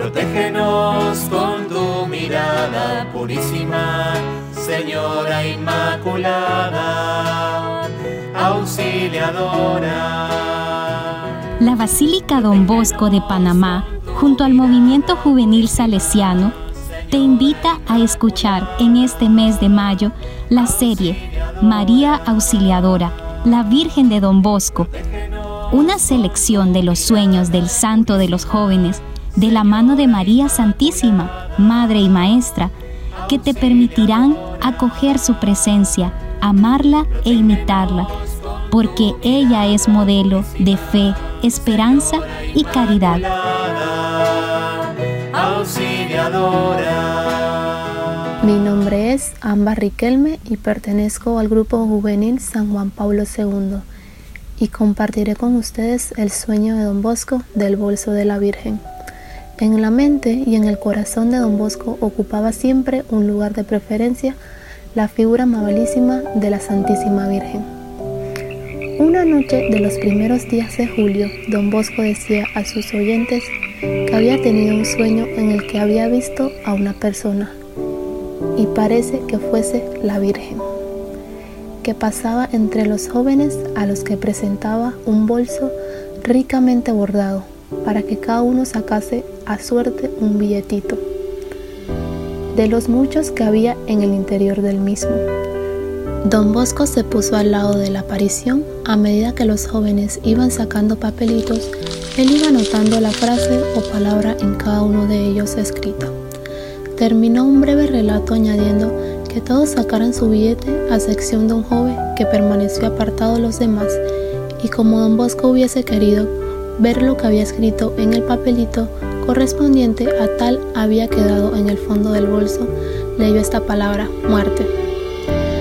Protégenos con tu mirada purísima, Señora Inmaculada, auxiliadora. La Basílica Don Bosco de Panamá, junto al movimiento juvenil salesiano, te invita a escuchar en este mes de mayo la serie María Auxiliadora, la Virgen de Don Bosco, una selección de los sueños del Santo de los jóvenes de la mano de María Santísima, Madre y Maestra, que te permitirán acoger su presencia, amarla e imitarla, porque ella es modelo de fe, esperanza y caridad. Mi nombre es Amba Riquelme y pertenezco al grupo juvenil San Juan Pablo II y compartiré con ustedes el sueño de Don Bosco del bolso de la Virgen. En la mente y en el corazón de Don Bosco ocupaba siempre un lugar de preferencia la figura amabilísima de la Santísima Virgen. Una noche de los primeros días de julio, Don Bosco decía a sus oyentes que había tenido un sueño en el que había visto a una persona y parece que fuese la Virgen, que pasaba entre los jóvenes a los que presentaba un bolso ricamente bordado para que cada uno sacase a suerte un billetito de los muchos que había en el interior del mismo. Don Bosco se puso al lado de la aparición a medida que los jóvenes iban sacando papelitos, él iba anotando la frase o palabra en cada uno de ellos escrita. Terminó un breve relato añadiendo que todos sacaran su billete a sección de un joven que permaneció apartado de los demás y como don Bosco hubiese querido ver lo que había escrito en el papelito correspondiente a tal había quedado en el fondo del bolso, leyó esta palabra, muerte.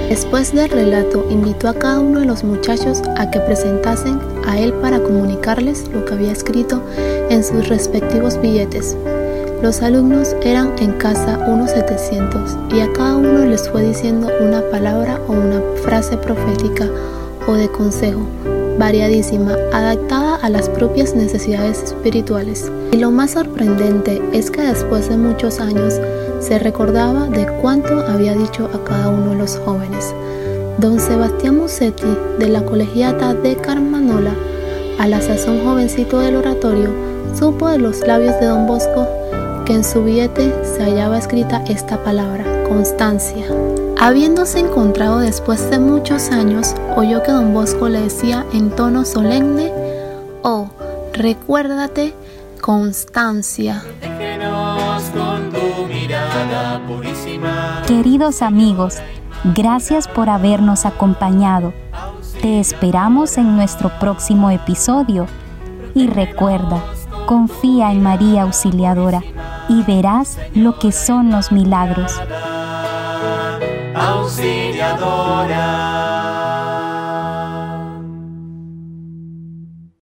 Después del relato, invitó a cada uno de los muchachos a que presentasen a él para comunicarles lo que había escrito en sus respectivos billetes. Los alumnos eran en casa unos 700 y a cada uno les fue diciendo una palabra o una frase profética o de consejo, variadísima, adaptada a las propias necesidades espirituales. Y lo más sorprendente es que después de muchos años se recordaba de cuánto había dicho a cada uno de los jóvenes. Don Sebastián Musetti, de la colegiata de Carmanola, a la sazón jovencito del oratorio, supo de los labios de don Bosco en su billete se hallaba escrita esta palabra, constancia. Habiéndose encontrado después de muchos años, oyó que don Bosco le decía en tono solemne, oh, recuérdate, constancia. Queridos amigos, gracias por habernos acompañado. Te esperamos en nuestro próximo episodio. Y recuerda, confía en María Auxiliadora y verás lo que son los milagros. Auxiliadora.